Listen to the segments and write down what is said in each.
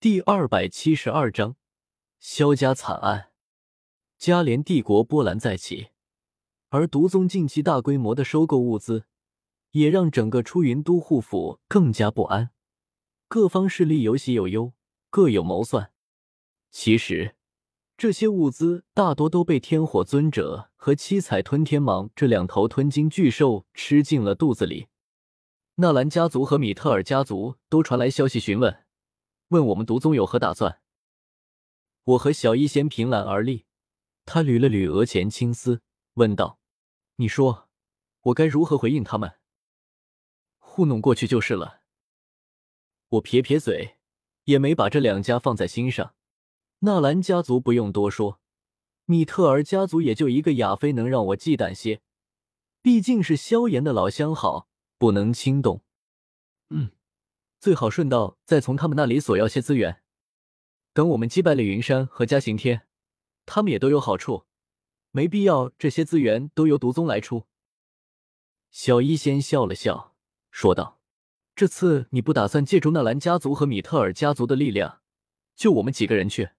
第二百七十二章，萧家惨案，加联帝国波澜再起，而毒宗近期大规模的收购物资，也让整个出云都护府更加不安。各方势力有喜有忧，各有谋算。其实，这些物资大多都被天火尊者和七彩吞天蟒这两头吞金巨兽吃进了肚子里。纳兰家族和米特尔家族都传来消息询问。问我们毒宗有何打算？我和小医仙凭栏而立，他捋了捋额前青丝，问道：“你说，我该如何回应他们？糊弄过去就是了。”我撇撇嘴，也没把这两家放在心上。纳兰家族不用多说，米特尔家族也就一个亚妃能让我忌惮些，毕竟是萧炎的老相好，不能轻动。嗯。最好顺道再从他们那里索要些资源，等我们击败了云山和嘉刑天，他们也都有好处，没必要这些资源都由毒宗来出。小医仙笑了笑，说道：“这次你不打算借助纳兰家族和米特尔家族的力量，就我们几个人去？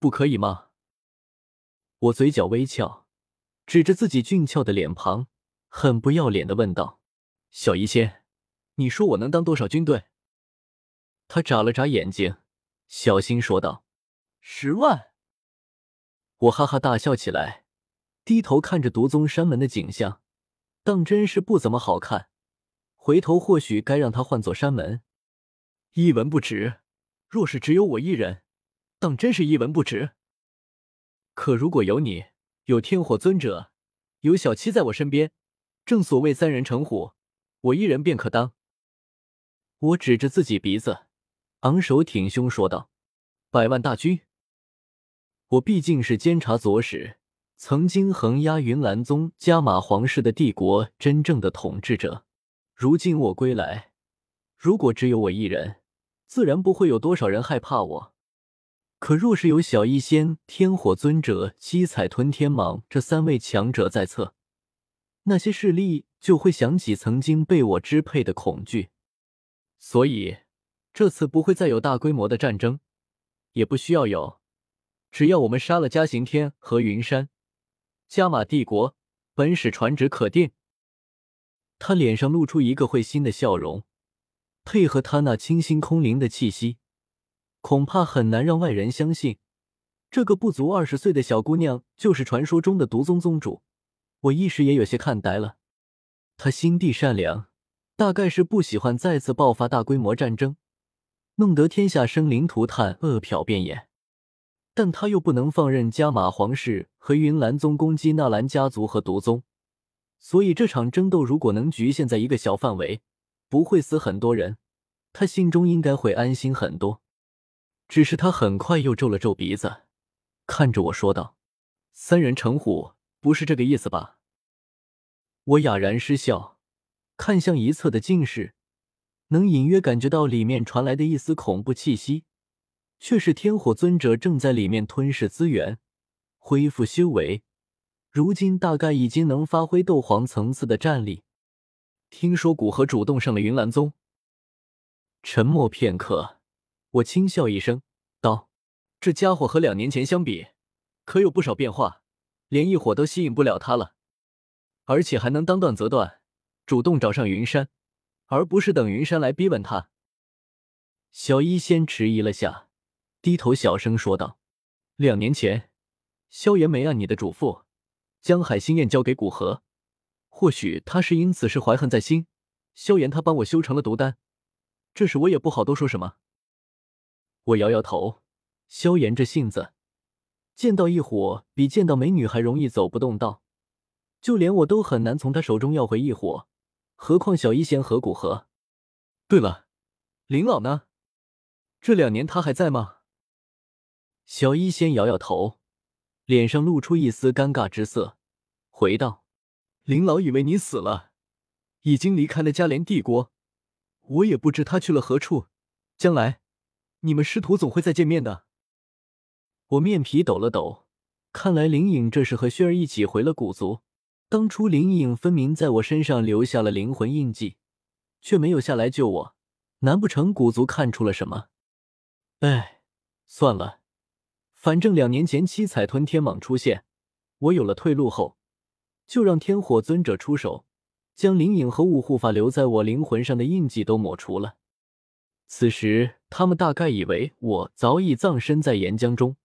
不可以吗？”我嘴角微翘，指着自己俊俏的脸庞，很不要脸的问道：“小医仙。”你说我能当多少军队？他眨了眨眼睛，小心说道：“十万。”我哈哈大笑起来，低头看着毒宗山门的景象，当真是不怎么好看。回头或许该让他换座山门。一文不值。若是只有我一人，当真是一文不值。可如果有你，有天火尊者，有小七在我身边，正所谓三人成虎，我一人便可当。我指着自己鼻子，昂首挺胸说道：“百万大军！我毕竟是监察左使，曾经横压云岚宗加玛皇室的帝国真正的统治者。如今我归来，如果只有我一人，自然不会有多少人害怕我。可若是有小医仙、天火尊者、七彩吞天蟒这三位强者在侧，那些势力就会想起曾经被我支配的恐惧。”所以，这次不会再有大规模的战争，也不需要有。只要我们杀了嘉刑天和云山，加玛帝国本使传旨可定。他脸上露出一个会心的笑容，配合他那清新空灵的气息，恐怕很难让外人相信，这个不足二十岁的小姑娘就是传说中的毒宗宗主。我一时也有些看呆了。他心地善良。大概是不喜欢再次爆发大规模战争，弄得天下生灵涂炭、饿殍遍野，但他又不能放任加玛皇室和云岚宗攻击纳兰家族和毒宗，所以这场争斗如果能局限在一个小范围，不会死很多人，他心中应该会安心很多。只是他很快又皱了皱鼻子，看着我说道：“三人成虎，不是这个意思吧？”我哑然失笑。看向一侧的镜室，能隐约感觉到里面传来的一丝恐怖气息，却是天火尊者正在里面吞噬资源，恢复修为，如今大概已经能发挥斗皇层次的战力。听说古河主动上了云岚宗。沉默片刻，我轻笑一声，道：“这家伙和两年前相比，可有不少变化，连异火都吸引不了他了，而且还能当断则断。”主动找上云山，而不是等云山来逼问他。小医仙迟疑了下，低头小声说道：“两年前，萧炎没按你的嘱咐，将海心焰交给古河，或许他是因此事怀恨在心。萧炎他帮我修成了毒丹，这事我也不好多说什么。”我摇摇头，萧炎这性子，见到异火比见到美女还容易走不动道，就连我都很难从他手中要回异火。何况小医仙和古河。对了，林老呢？这两年他还在吗？小医仙摇摇头，脸上露出一丝尴尬之色，回道：“林老以为你死了，已经离开了嘉联帝国，我也不知他去了何处。将来，你们师徒总会再见面的。”我面皮抖了抖，看来林颖这是和轩儿一起回了古族。当初林影分明在我身上留下了灵魂印记，却没有下来救我，难不成古族看出了什么？哎，算了，反正两年前七彩吞天蟒出现，我有了退路后，就让天火尊者出手，将灵影和雾护法留在我灵魂上的印记都抹除了。此时，他们大概以为我早已葬身在岩浆中，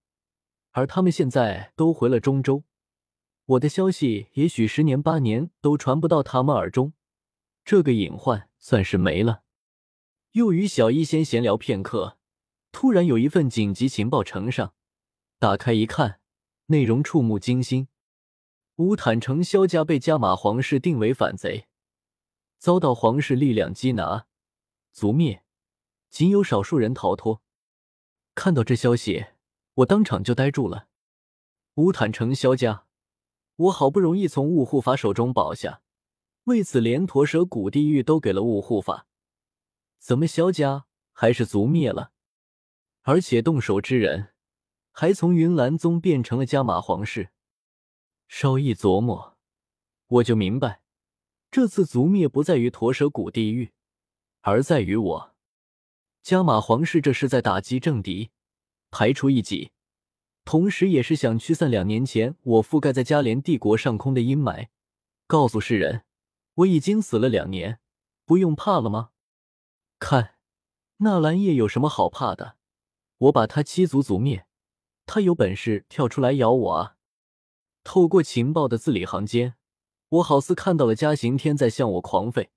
而他们现在都回了中州，我的消息也许十年八年都传不到他们耳中，这个隐患算是没了。又与小医仙闲聊片刻，突然有一份紧急情报呈上，打开一看，内容触目惊心：乌坦城萧家被加玛皇室定为反贼，遭到皇室力量缉拿、族灭。仅有少数人逃脱。看到这消息，我当场就呆住了。乌坦城萧家，我好不容易从雾护法手中保下，为此连驼蛇谷地狱都给了雾护法，怎么萧家还是族灭了？而且动手之人还从云岚宗变成了加玛皇室。稍一琢磨，我就明白，这次族灭不在于驼蛇谷地狱，而在于我。加玛皇室这是在打击政敌，排除异己，同时也是想驱散两年前我覆盖在加连帝国上空的阴霾，告诉世人我已经死了两年，不用怕了吗？看，纳兰叶有什么好怕的？我把他七族族灭，他有本事跳出来咬我啊！透过情报的字里行间，我好似看到了嘉刑天在向我狂吠，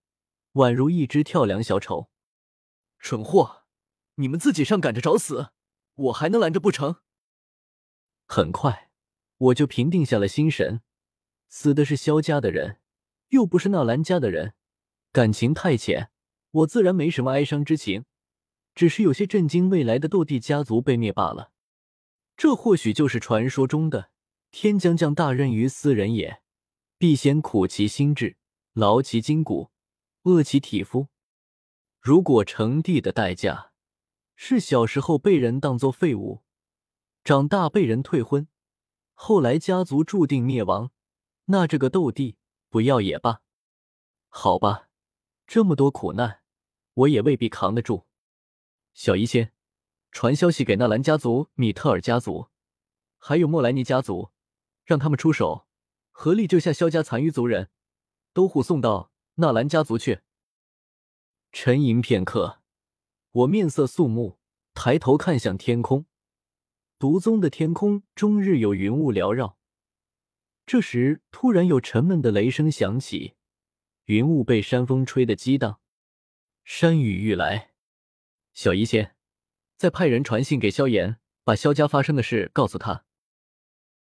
宛如一只跳梁小丑。蠢货，你们自己上赶着找死，我还能拦着不成？很快，我就平定下了心神。死的是萧家的人，又不是纳兰家的人，感情太浅，我自然没什么哀伤之情，只是有些震惊未来的斗帝家族被灭罢了。这或许就是传说中的天将降大任于斯人也，必先苦其心志，劳其筋骨，饿其体肤。如果成帝的代价是小时候被人当作废物，长大被人退婚，后来家族注定灭亡，那这个斗帝不要也罢。好吧，这么多苦难，我也未必扛得住。小医仙，传消息给纳兰家族、米特尔家族，还有莫莱尼家族，让他们出手，合力救下萧家残余族人，都护送到纳兰家族去。沉吟片刻，我面色肃穆，抬头看向天空。独宗的天空终日有云雾缭绕。这时，突然有沉闷的雷声响起，云雾被山风吹得激荡。山雨欲来，小医仙，再派人传信给萧炎，把萧家发生的事告诉他。